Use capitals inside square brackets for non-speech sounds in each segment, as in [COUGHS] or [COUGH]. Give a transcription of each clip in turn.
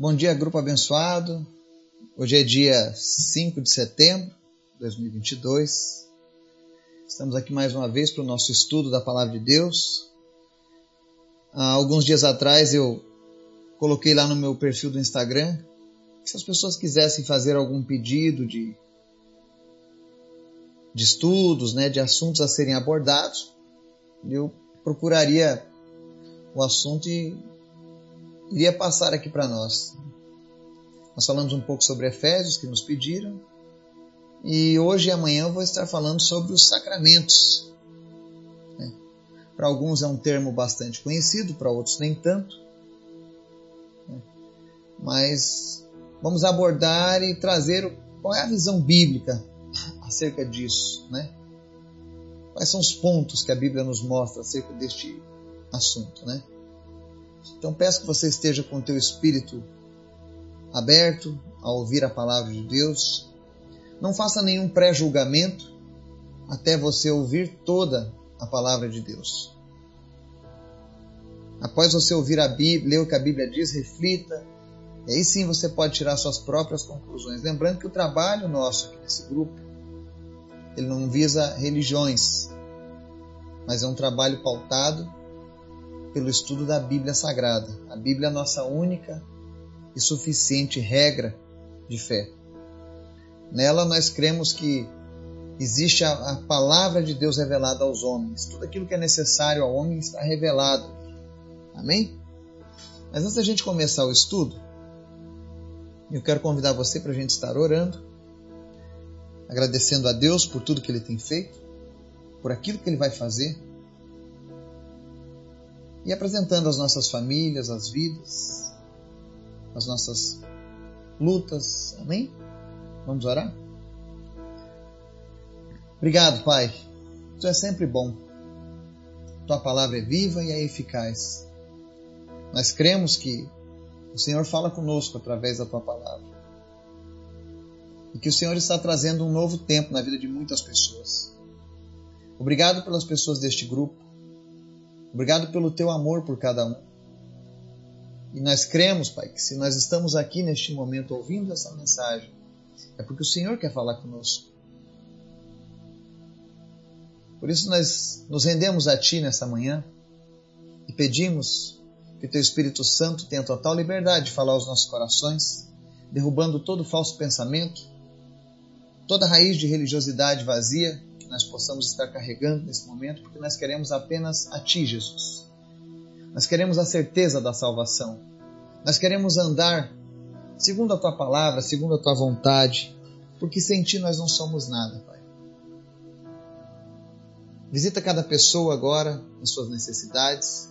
Bom dia, grupo abençoado. Hoje é dia 5 de setembro de 2022. Estamos aqui mais uma vez para o nosso estudo da Palavra de Deus. Há alguns dias atrás eu coloquei lá no meu perfil do Instagram que se as pessoas quisessem fazer algum pedido de, de estudos, né, de assuntos a serem abordados, eu procuraria o assunto e iria passar aqui para nós. Nós falamos um pouco sobre Efésios, que nos pediram, e hoje e amanhã eu vou estar falando sobre os sacramentos. Né? Para alguns é um termo bastante conhecido, para outros nem tanto. Né? Mas vamos abordar e trazer qual é a visão bíblica [LAUGHS] acerca disso, né? Quais são os pontos que a Bíblia nos mostra acerca deste assunto, né? Então peço que você esteja com o teu espírito aberto a ouvir a palavra de Deus. Não faça nenhum pré-julgamento até você ouvir toda a palavra de Deus. Após você ouvir a Bíblia, ler o que a Bíblia diz, reflita, e aí sim você pode tirar suas próprias conclusões. Lembrando que o trabalho nosso aqui nesse grupo, ele não visa religiões, mas é um trabalho pautado pelo estudo da Bíblia Sagrada. A Bíblia é a nossa única e suficiente regra de fé. Nela nós cremos que existe a, a, palavra de Deus revelada aos homens. Tudo aquilo que é necessário ao homem está revelado. Amém? Mas antes da gente começar o estudo, eu quero convidar você para a gente estar orando, agradecendo a Deus por tudo que Ele tem feito, por aquilo que Ele vai fazer e apresentando as nossas famílias, as vidas, as nossas lutas. Amém? Vamos orar? Obrigado, Pai. Tu é sempre bom. Tua palavra é viva e é eficaz. Nós cremos que o Senhor fala conosco através da tua palavra. E que o Senhor está trazendo um novo tempo na vida de muitas pessoas. Obrigado pelas pessoas deste grupo. Obrigado pelo teu amor por cada um. E nós cremos, Pai, que se nós estamos aqui neste momento ouvindo essa mensagem, é porque o Senhor quer falar conosco. Por isso nós nos rendemos a Ti nessa manhã e pedimos que Teu Espírito Santo tenha total liberdade de falar aos nossos corações, derrubando todo falso pensamento, toda raiz de religiosidade vazia nós possamos estar carregando nesse momento, porque nós queremos apenas a Ti, Jesus. Nós queremos a certeza da salvação. Nós queremos andar segundo a Tua palavra, segundo a Tua vontade, porque sem Ti nós não somos nada, Pai. Visita cada pessoa agora em suas necessidades.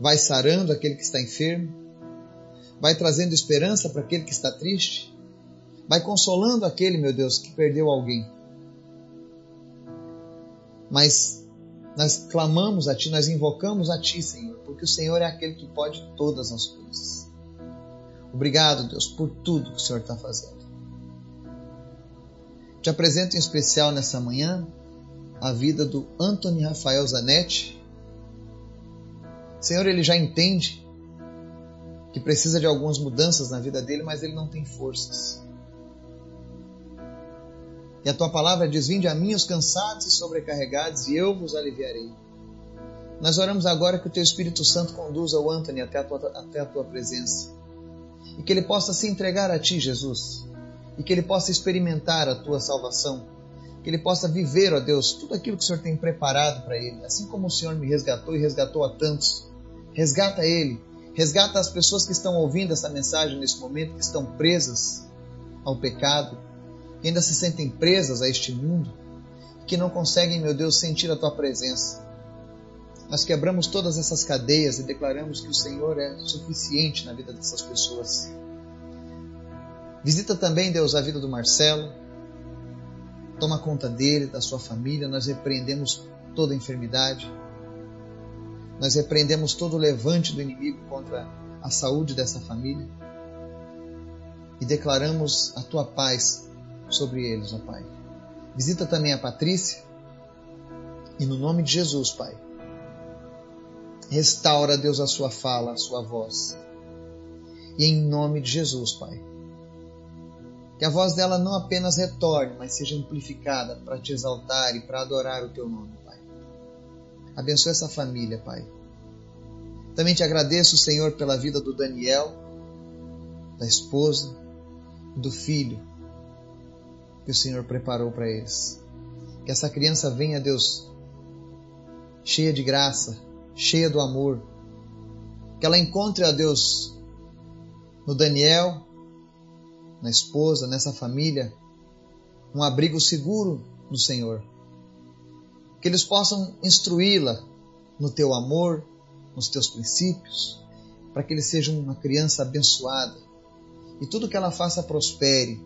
Vai sarando aquele que está enfermo. Vai trazendo esperança para aquele que está triste. Vai consolando aquele, meu Deus, que perdeu alguém mas nós clamamos a Ti, nós invocamos a Ti, Senhor, porque o Senhor é aquele que pode todas as coisas. Obrigado, Deus, por tudo que o Senhor está fazendo. Te apresento em especial nessa manhã a vida do Anthony Rafael Zanetti. Senhor, ele já entende que precisa de algumas mudanças na vida dele, mas ele não tem forças. E a tua palavra diz: Vinde a mim os cansados e sobrecarregados, e eu vos aliviarei. Nós oramos agora que o teu Espírito Santo conduza o Anthony até a tua, até a tua presença. E que ele possa se entregar a ti, Jesus. E que ele possa experimentar a tua salvação. Que ele possa viver, ó Deus, tudo aquilo que o Senhor tem preparado para ele. Assim como o Senhor me resgatou e resgatou a tantos. Resgata ele. Resgata as pessoas que estão ouvindo essa mensagem nesse momento, que estão presas ao pecado que ainda se sentem presas a este mundo, que não conseguem, meu Deus, sentir a tua presença. Nós quebramos todas essas cadeias e declaramos que o Senhor é suficiente na vida dessas pessoas. Visita também, Deus, a vida do Marcelo. Toma conta dele, da sua família. Nós repreendemos toda enfermidade. Nós repreendemos todo o levante do inimigo contra a saúde dessa família. E declaramos a tua paz sobre eles, ó Pai. Visita também a Patrícia e no nome de Jesus, Pai. Restaura, Deus, a sua fala, a sua voz. E em nome de Jesus, Pai. Que a voz dela não apenas retorne, mas seja amplificada para te exaltar e para adorar o teu nome, Pai. Abençoa essa família, Pai. Também te agradeço, Senhor, pela vida do Daniel, da esposa, do filho que o Senhor preparou para eles. Que essa criança venha, Deus, cheia de graça, cheia do amor. Que ela encontre a Deus no Daniel, na esposa, nessa família, um abrigo seguro no Senhor. Que eles possam instruí-la no teu amor, nos teus princípios, para que ele seja uma criança abençoada e tudo que ela faça prospere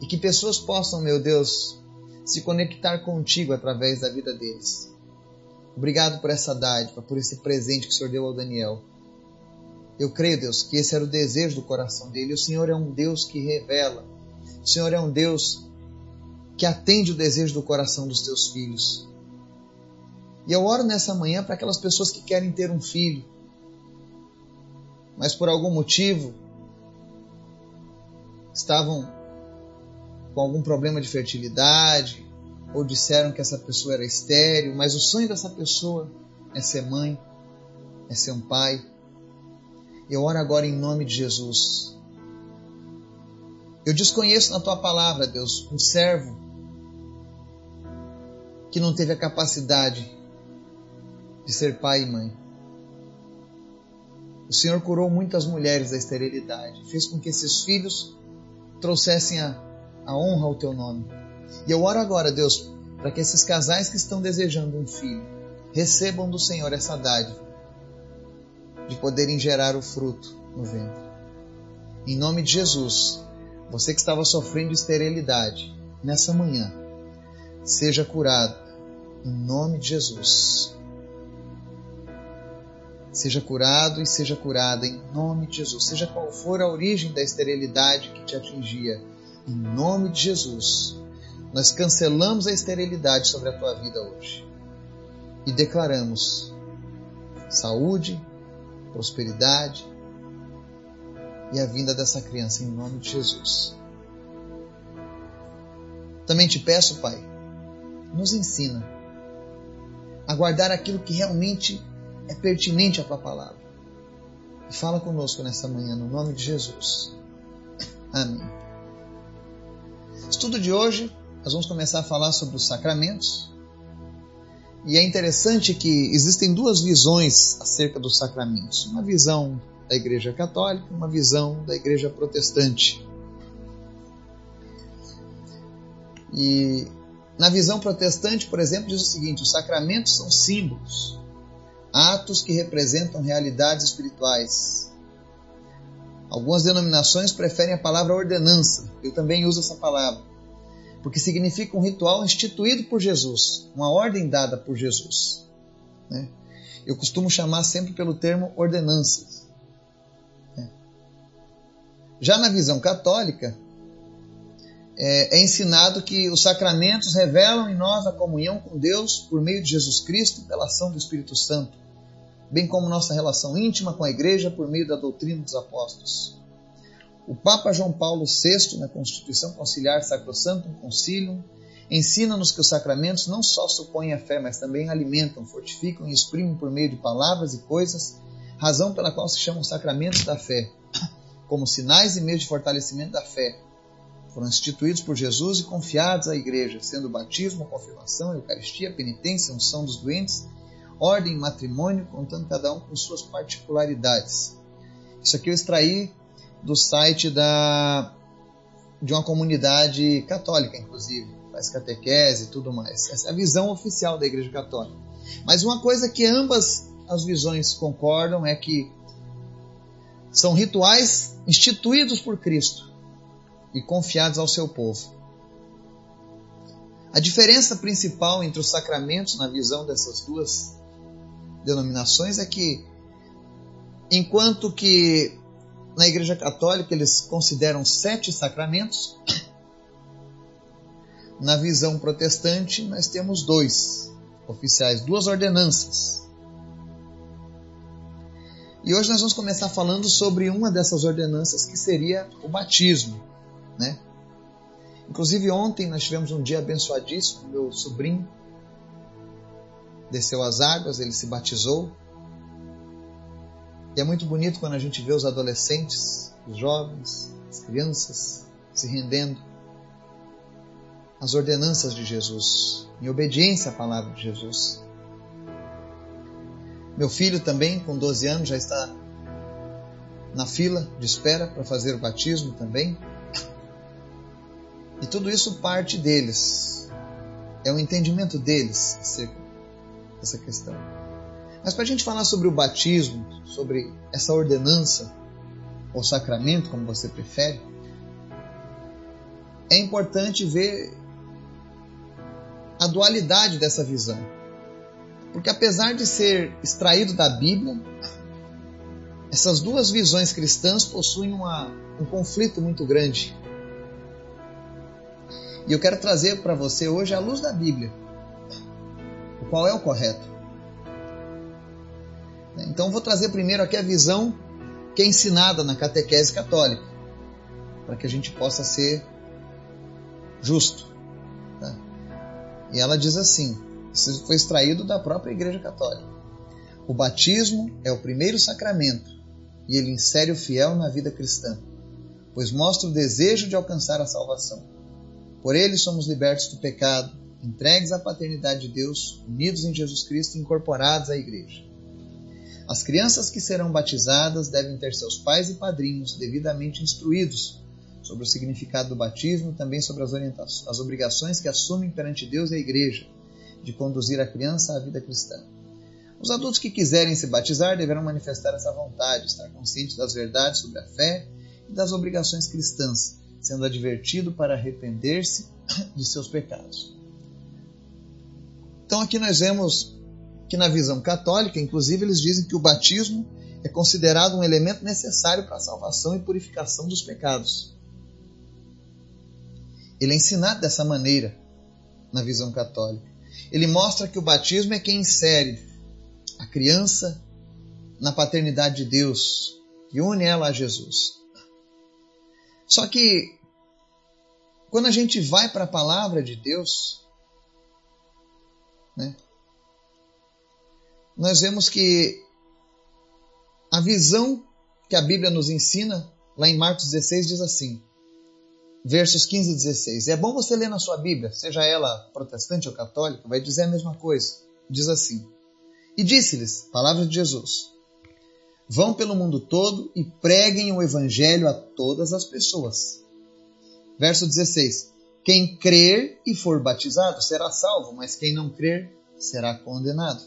e que pessoas possam, meu Deus, se conectar contigo através da vida deles. Obrigado por essa dádiva, por esse presente que o Senhor deu ao Daniel. Eu creio, Deus, que esse era o desejo do coração dele. O Senhor é um Deus que revela. O Senhor é um Deus que atende o desejo do coração dos teus filhos. E eu oro nessa manhã para aquelas pessoas que querem ter um filho, mas por algum motivo estavam com algum problema de fertilidade, ou disseram que essa pessoa era estéril, mas o sonho dessa pessoa é ser mãe, é ser um pai. Eu oro agora em nome de Jesus. Eu desconheço na tua palavra, Deus, um servo que não teve a capacidade de ser pai e mãe. O Senhor curou muitas mulheres da esterilidade, fez com que esses filhos trouxessem a a honra ao teu nome. E eu oro agora, Deus, para que esses casais que estão desejando um filho recebam do Senhor essa dádiva de poderem gerar o fruto no ventre. Em nome de Jesus, você que estava sofrendo esterilidade nessa manhã, seja curado. Em nome de Jesus. Seja curado e seja curada em nome de Jesus. Seja qual for a origem da esterilidade que te atingia, em nome de Jesus, nós cancelamos a esterilidade sobre a tua vida hoje e declaramos saúde, prosperidade e a vinda dessa criança em nome de Jesus. Também te peço, Pai, nos ensina a guardar aquilo que realmente é pertinente à tua palavra. E fala conosco nessa manhã, no nome de Jesus. Amém. Estudo de hoje, nós vamos começar a falar sobre os sacramentos. E é interessante que existem duas visões acerca dos sacramentos: uma visão da Igreja Católica e uma visão da Igreja Protestante. E na visão protestante, por exemplo, diz o seguinte: os sacramentos são símbolos, atos que representam realidades espirituais, Algumas denominações preferem a palavra ordenança, eu também uso essa palavra, porque significa um ritual instituído por Jesus, uma ordem dada por Jesus. Né? Eu costumo chamar sempre pelo termo ordenanças. Né? Já na visão católica, é, é ensinado que os sacramentos revelam em nós a comunhão com Deus por meio de Jesus Cristo pela ação do Espírito Santo bem como nossa relação íntima com a Igreja por meio da doutrina dos apóstolos. O Papa João Paulo VI, na Constituição Conciliar Sacrosantum Concilium, ensina-nos que os sacramentos não só supõem a fé, mas também alimentam, fortificam e exprimem por meio de palavras e coisas, razão pela qual se chamam sacramentos da fé, como sinais e meios de fortalecimento da fé. Foram instituídos por Jesus e confiados à Igreja, sendo o batismo, a confirmação, a Eucaristia, a penitência, a unção dos doentes ordem matrimônio, contando cada um com suas particularidades. Isso aqui eu extraí do site da, de uma comunidade católica, inclusive, faz catequese e tudo mais. Essa é a visão oficial da Igreja Católica. Mas uma coisa que ambas as visões concordam é que são rituais instituídos por Cristo e confiados ao seu povo. A diferença principal entre os sacramentos na visão dessas duas denominações é que, enquanto que na Igreja Católica eles consideram sete sacramentos, [COUGHS] na visão protestante nós temos dois oficiais, duas ordenanças. E hoje nós vamos começar falando sobre uma dessas ordenanças que seria o batismo, né? Inclusive ontem nós tivemos um dia abençoadíssimo, meu sobrinho desceu as águas, ele se batizou. E é muito bonito quando a gente vê os adolescentes, os jovens, as crianças se rendendo às ordenanças de Jesus, em obediência à palavra de Jesus. Meu filho também, com 12 anos, já está na fila de espera para fazer o batismo também. E tudo isso parte deles. É o entendimento deles acerca dessa questão. Mas para a gente falar sobre o batismo, sobre essa ordenança, ou sacramento, como você prefere, é importante ver a dualidade dessa visão. Porque apesar de ser extraído da Bíblia, essas duas visões cristãs possuem uma, um conflito muito grande. E eu quero trazer para você hoje a luz da Bíblia. Qual é o correto? Então vou trazer primeiro aqui a visão que é ensinada na catequese católica, para que a gente possa ser justo. Tá? E ela diz assim: isso foi extraído da própria Igreja Católica. O batismo é o primeiro sacramento e ele insere o fiel na vida cristã, pois mostra o desejo de alcançar a salvação. Por ele somos libertos do pecado, entregues à paternidade de Deus, unidos em Jesus Cristo e incorporados à Igreja. As crianças que serão batizadas devem ter seus pais e padrinhos devidamente instruídos sobre o significado do batismo também sobre as, as obrigações que assumem perante Deus e a Igreja de conduzir a criança à vida cristã. Os adultos que quiserem se batizar deverão manifestar essa vontade, estar conscientes das verdades sobre a fé e das obrigações cristãs, sendo advertido para arrepender-se [COUGHS] de seus pecados. Então aqui nós vemos que na visão católica, inclusive, eles dizem que o batismo é considerado um elemento necessário para a salvação e purificação dos pecados. Ele é ensinado dessa maneira na visão católica. Ele mostra que o batismo é quem insere a criança na paternidade de Deus, que une ela a Jesus. Só que quando a gente vai para a palavra de Deus, né, nós vemos que a visão que a Bíblia nos ensina, lá em Marcos 16, diz assim: versos 15 e 16. É bom você ler na sua Bíblia, seja ela protestante ou católica, vai dizer a mesma coisa. Diz assim: E disse-lhes, palavra de Jesus: Vão pelo mundo todo e preguem o evangelho a todas as pessoas. Verso 16: Quem crer e for batizado será salvo, mas quem não crer será condenado.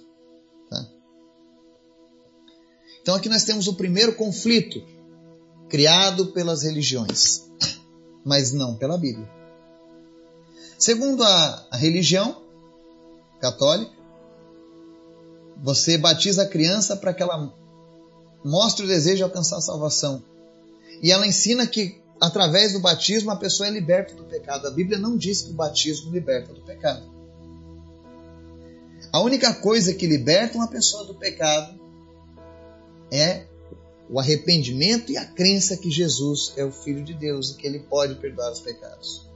Tá? Então aqui nós temos o primeiro conflito criado pelas religiões mas não pela Bíblia. Segundo a, a religião católica, você batiza a criança para que ela mostre o desejo de alcançar a salvação. E ela ensina que através do batismo a pessoa é liberta do pecado. A Bíblia não diz que o batismo liberta do pecado. A única coisa que liberta uma pessoa do pecado é o arrependimento e a crença que Jesus é o Filho de Deus e que ele pode perdoar os pecados.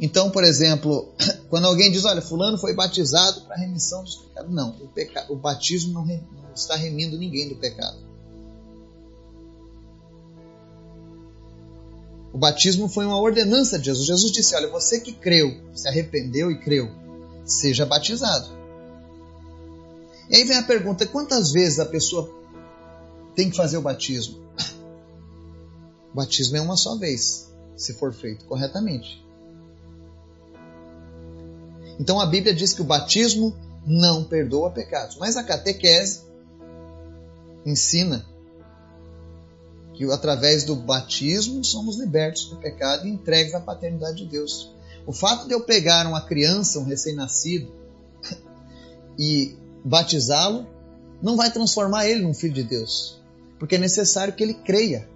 Então, por exemplo, [CLEARS THROAT] quando alguém diz, olha, fulano foi batizado para a remissão dos pecados. Não, o, peca... o batismo não, re... não está remindo ninguém do pecado. O batismo foi uma ordenança de Jesus. Jesus disse, olha, você que creu, se arrependeu e creu, seja batizado. E aí vem a pergunta: quantas vezes a pessoa tem que fazer o batismo? O batismo é uma só vez, se for feito corretamente. Então a Bíblia diz que o batismo não perdoa pecados, mas a catequese ensina que através do batismo somos libertos do pecado e entregues à paternidade de Deus. O fato de eu pegar uma criança, um recém-nascido, [LAUGHS] e batizá-lo, não vai transformar ele num filho de Deus, porque é necessário que ele creia.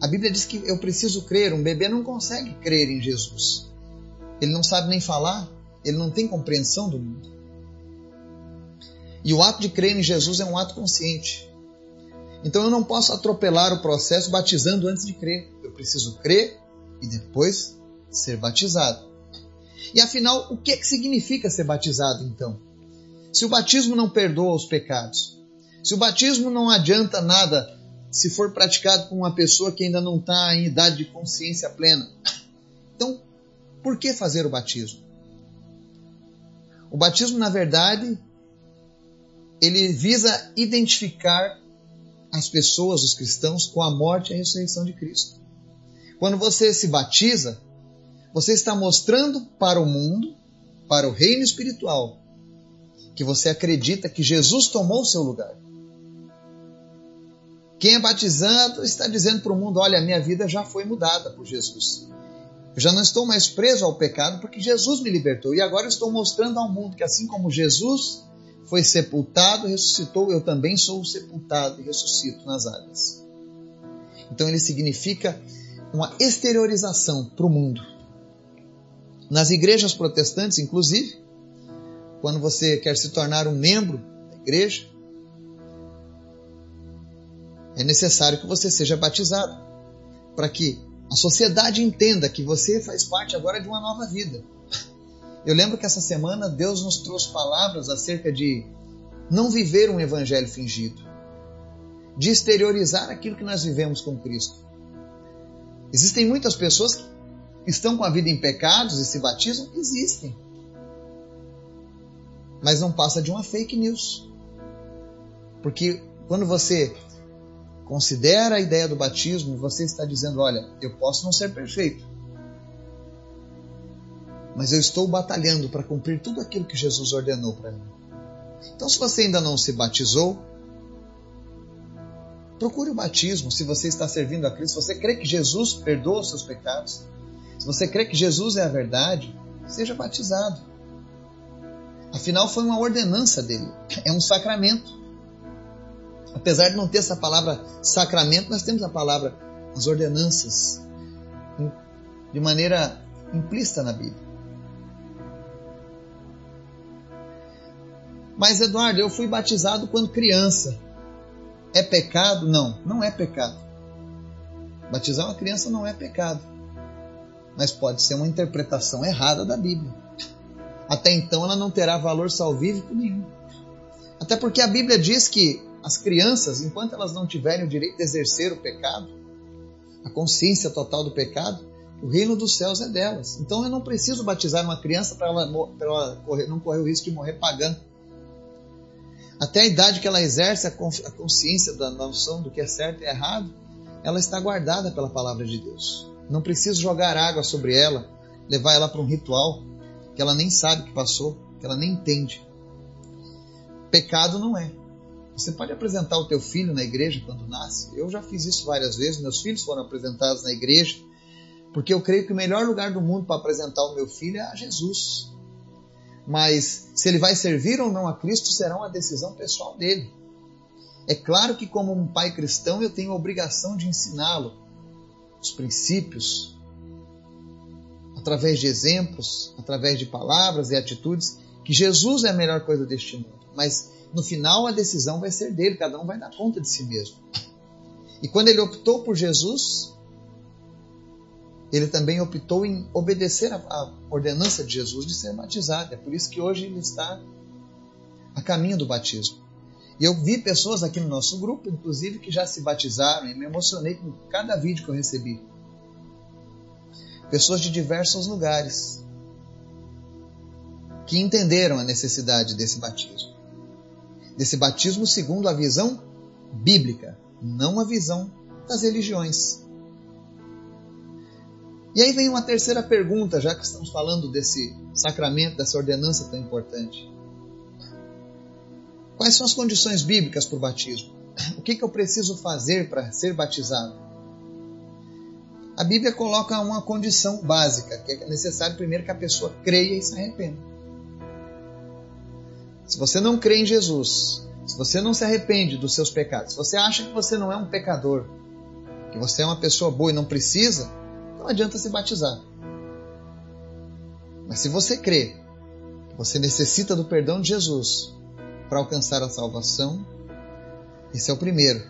A Bíblia diz que eu preciso crer, um bebê não consegue crer em Jesus. Ele não sabe nem falar, ele não tem compreensão do mundo. E o ato de crer em Jesus é um ato consciente. Então eu não posso atropelar o processo batizando antes de crer. Eu preciso crer e depois ser batizado. E afinal, o que, é que significa ser batizado então? Se o batismo não perdoa os pecados, se o batismo não adianta nada se for praticado por uma pessoa que ainda não está em idade de consciência plena, então por que fazer o batismo? O batismo, na verdade, ele visa identificar as pessoas, os cristãos, com a morte e a ressurreição de Cristo. Quando você se batiza, você está mostrando para o mundo, para o reino espiritual, que você acredita que Jesus tomou o seu lugar. Quem é batizado está dizendo para o mundo: olha, minha vida já foi mudada por Jesus. Eu já não estou mais preso ao pecado porque Jesus me libertou. E agora estou mostrando ao mundo que, assim como Jesus foi sepultado ressuscitou, eu também sou sepultado e ressuscito nas águas. Então ele significa uma exteriorização para o mundo. Nas igrejas protestantes, inclusive, quando você quer se tornar um membro da igreja, é necessário que você seja batizado, para que a sociedade entenda que você faz parte agora de uma nova vida. Eu lembro que essa semana Deus nos trouxe palavras acerca de não viver um evangelho fingido, de exteriorizar aquilo que nós vivemos com Cristo. Existem muitas pessoas que estão com a vida em pecados e se batizam? Existem. Mas não passa de uma fake news. Porque quando você considera a ideia do batismo, você está dizendo: olha, eu posso não ser perfeito, mas eu estou batalhando para cumprir tudo aquilo que Jesus ordenou para mim. Então, se você ainda não se batizou, procure o batismo se você está servindo a Cristo. Se você crê que Jesus perdoa os seus pecados, se você crê que Jesus é a verdade, seja batizado. Afinal, foi uma ordenança dele, é um sacramento. Apesar de não ter essa palavra sacramento, nós temos a palavra as ordenanças de maneira implícita na Bíblia. Mas Eduardo, eu fui batizado quando criança. É pecado? Não, não é pecado. Batizar uma criança não é pecado. Mas pode ser uma interpretação errada da Bíblia. Até então ela não terá valor salvífico nenhum. Até porque a Bíblia diz que as crianças, enquanto elas não tiverem o direito de exercer o pecado, a consciência total do pecado, o reino dos céus é delas. Então eu não preciso batizar uma criança para ela, ela correr, não correr o risco de morrer pagando. Até a idade que ela exerce a consciência da noção do que é certo e errado, ela está guardada pela palavra de Deus. Não preciso jogar água sobre ela, levar ela para um ritual que ela nem sabe que passou, que ela nem entende. Pecado não é. Você pode apresentar o teu filho na igreja quando nasce. Eu já fiz isso várias vezes. Meus filhos foram apresentados na igreja, porque eu creio que o melhor lugar do mundo para apresentar o meu filho é a Jesus. Mas se ele vai servir ou não a Cristo será uma decisão pessoal dele. É claro que, como um pai cristão, eu tenho a obrigação de ensiná-lo os princípios, através de exemplos, através de palavras e atitudes, que Jesus é a melhor coisa deste mundo. Mas no final a decisão vai ser dele, cada um vai dar conta de si mesmo. E quando ele optou por Jesus, ele também optou em obedecer a, ordenança de Jesus de ser batizado. É por isso que hoje ele está a caminho do batismo. E eu vi pessoas aqui no nosso grupo, inclusive, que já se batizaram e me emocionei com cada vídeo que eu recebi. Pessoas de diversos lugares que entenderam a necessidade desse batismo desse batismo segundo a visão bíblica, não a visão das religiões. E aí vem uma terceira pergunta, já que estamos falando desse sacramento, dessa ordenança tão importante. Quais são as condições bíblicas para o batismo? O que, que eu preciso fazer para ser batizado? A Bíblia coloca uma condição básica, que é necessário primeiro que a pessoa creia e se arrependa. Se você não crê em Jesus, se você não se arrepende dos seus pecados, se você acha que você não é um pecador, que você é uma pessoa boa e não precisa, não adianta se batizar. Mas se você crê que você necessita do perdão de Jesus, para alcançar a salvação. Esse é o primeiro.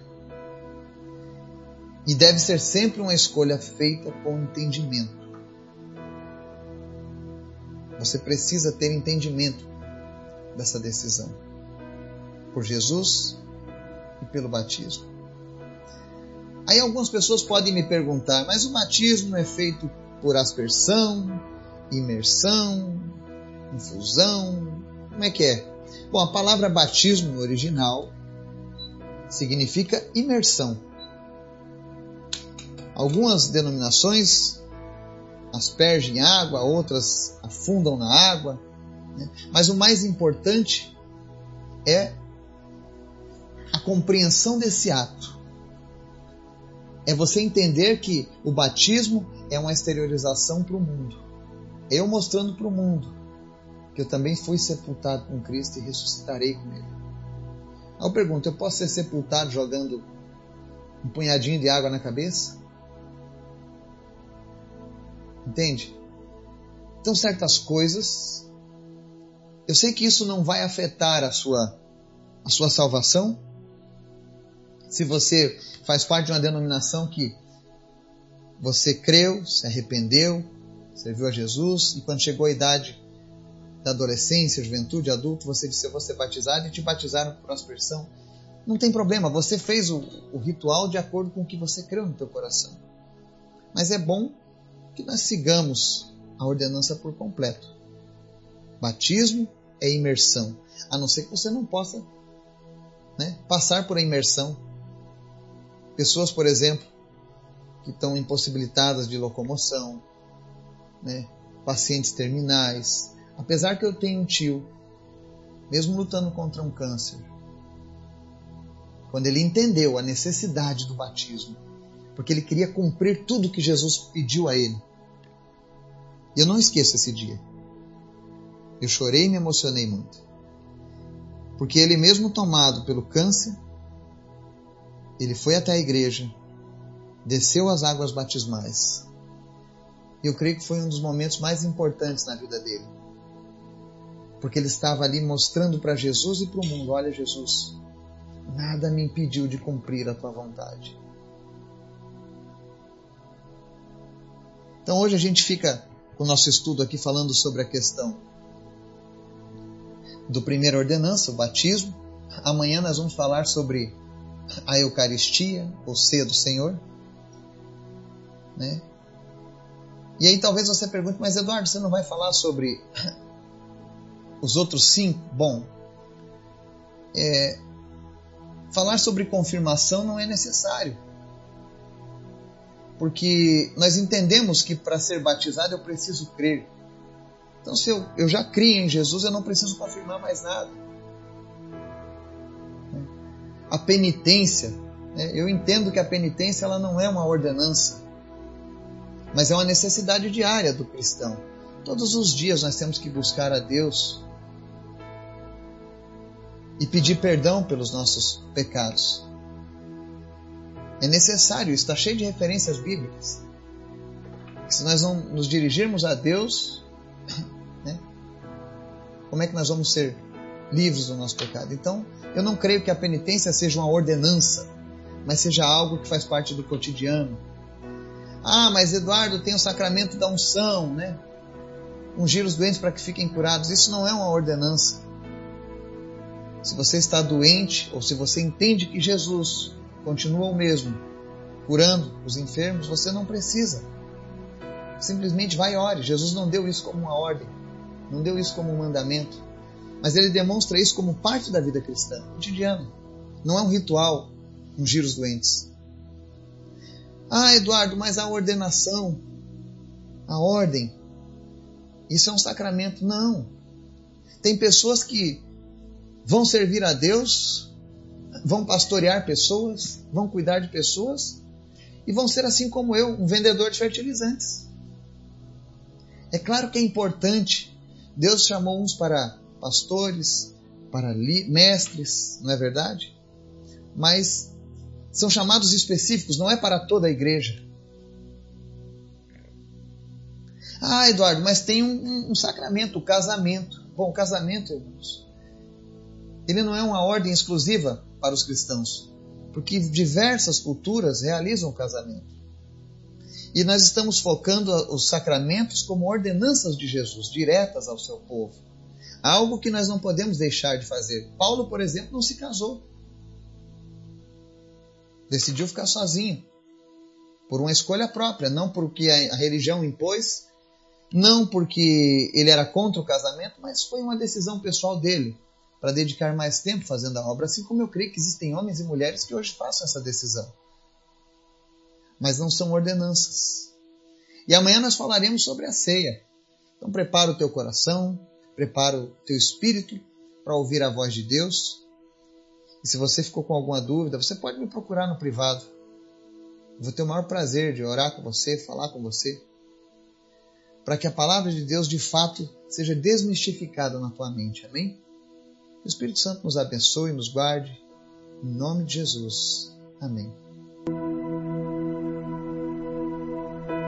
E deve ser sempre uma escolha feita com entendimento. Você precisa ter entendimento dessa decisão. Por Jesus e pelo batismo. Aí algumas pessoas podem me perguntar, mas o batismo é feito por aspersão, imersão, infusão, como é que é? Bom, a palavra batismo no original significa imersão. Algumas denominações aspergem água, outras afundam na água, né? mas o mais importante é a compreensão desse ato. É você entender que o batismo é uma exteriorização para o mundo. Eu mostrando para o mundo que eu também fui sepultado com Cristo e ressuscitarei com Ele. Aí eu pergunto: eu posso ser sepultado jogando um punhadinho de água na cabeça? Entende? Então, certas coisas, eu sei que isso não vai afetar a sua, a sua salvação. Se você faz parte de uma denominação que você creu, se arrependeu, serviu a Jesus e quando chegou a idade da adolescência, juventude, adulto, você disse eu vou ser batizado e te batizaram por aspersão. Não tem problema, você fez o, o ritual de acordo com o que você creu no teu coração. Mas é bom que nós sigamos a ordenança por completo. Batismo é imersão, a não ser que você não possa né, passar por a imersão. Pessoas, por exemplo, que estão impossibilitadas de locomoção, né, pacientes terminais, Apesar que eu tenho um tio, mesmo lutando contra um câncer, quando ele entendeu a necessidade do batismo, porque ele queria cumprir tudo que Jesus pediu a ele. E eu não esqueço esse dia. Eu chorei e me emocionei muito. Porque ele mesmo tomado pelo câncer, ele foi até a igreja, desceu as águas batismais. E eu creio que foi um dos momentos mais importantes na vida dele porque ele estava ali mostrando para Jesus e para o mundo: olha, Jesus, nada me impediu de cumprir a tua vontade. Então hoje a gente fica com o nosso estudo aqui falando sobre a questão do primeira ordenança, o batismo. Amanhã nós vamos falar sobre a Eucaristia, ou ceia do Senhor. Né? E aí talvez você pergunte, mas Eduardo, você não vai falar sobre [LAUGHS] os outros cinco, bom, é, falar sobre confirmação não é necessário. Porque nós entendemos que para ser batizado eu preciso crer. Então, se eu, eu já criei em Jesus, eu não preciso confirmar mais nada. A penitência, né? eu entendo que a penitência ela não é uma ordenança, mas é uma necessidade diária do cristão. Todos os dias nós temos que buscar a Deus e pedir perdão pelos nossos pecados. É necessário, está cheio de referências bíblicas. Se nós não nos dirigirmos a Deus, né, como é que nós vamos ser livres do nosso pecado? Então, eu não creio que a penitência seja uma ordenança, mas seja algo que faz parte do cotidiano. Ah, mas Eduardo tem o sacramento da unção, né? Ungir os doentes para que fiquem curados. Isso não é uma ordenança. Se você está doente ou se você entende que Jesus continua o mesmo, curando os enfermos, você não precisa. Simplesmente vai e ore. Jesus não deu isso como uma ordem, não deu isso como um mandamento, mas ele demonstra isso como parte da vida cristã, cotidiana. Não é um ritual ungir os doentes. Ah, Eduardo, mas a ordenação, a ordem, isso é um sacramento? Não. Tem pessoas que vão servir a Deus, vão pastorear pessoas, vão cuidar de pessoas e vão ser assim como eu, um vendedor de fertilizantes. É claro que é importante. Deus chamou uns para pastores, para mestres, não é verdade? Mas são chamados específicos, não é para toda a igreja. Ah, Eduardo, mas tem um, um, sacramento, o casamento. Bom, o casamento, irmãos, Ele não é uma ordem exclusiva para os cristãos, porque diversas culturas realizam o casamento. E nós estamos focando os sacramentos como ordenanças de Jesus, diretas ao seu povo. Algo que nós não podemos deixar de fazer. Paulo, por exemplo, não se casou. Decidiu ficar sozinho. Por uma escolha própria, não porque a religião impôs, não porque ele era contra o casamento, mas foi uma decisão pessoal dele para dedicar mais tempo fazendo a obra, assim como eu creio que existem homens e mulheres que hoje façam essa decisão. Mas não são ordenanças. E amanhã nós falaremos sobre a ceia. Então prepara o teu coração, prepara o teu espírito para ouvir a voz de Deus. E se você ficou com alguma dúvida, você pode me procurar no privado. Eu vou ter o maior prazer de orar com você, falar com você, para que a palavra de Deus de fato seja desmistificada na tua mente. Amém? O Espírito Santo nos abençoe e nos guarde. Em nome de Jesus. Amém.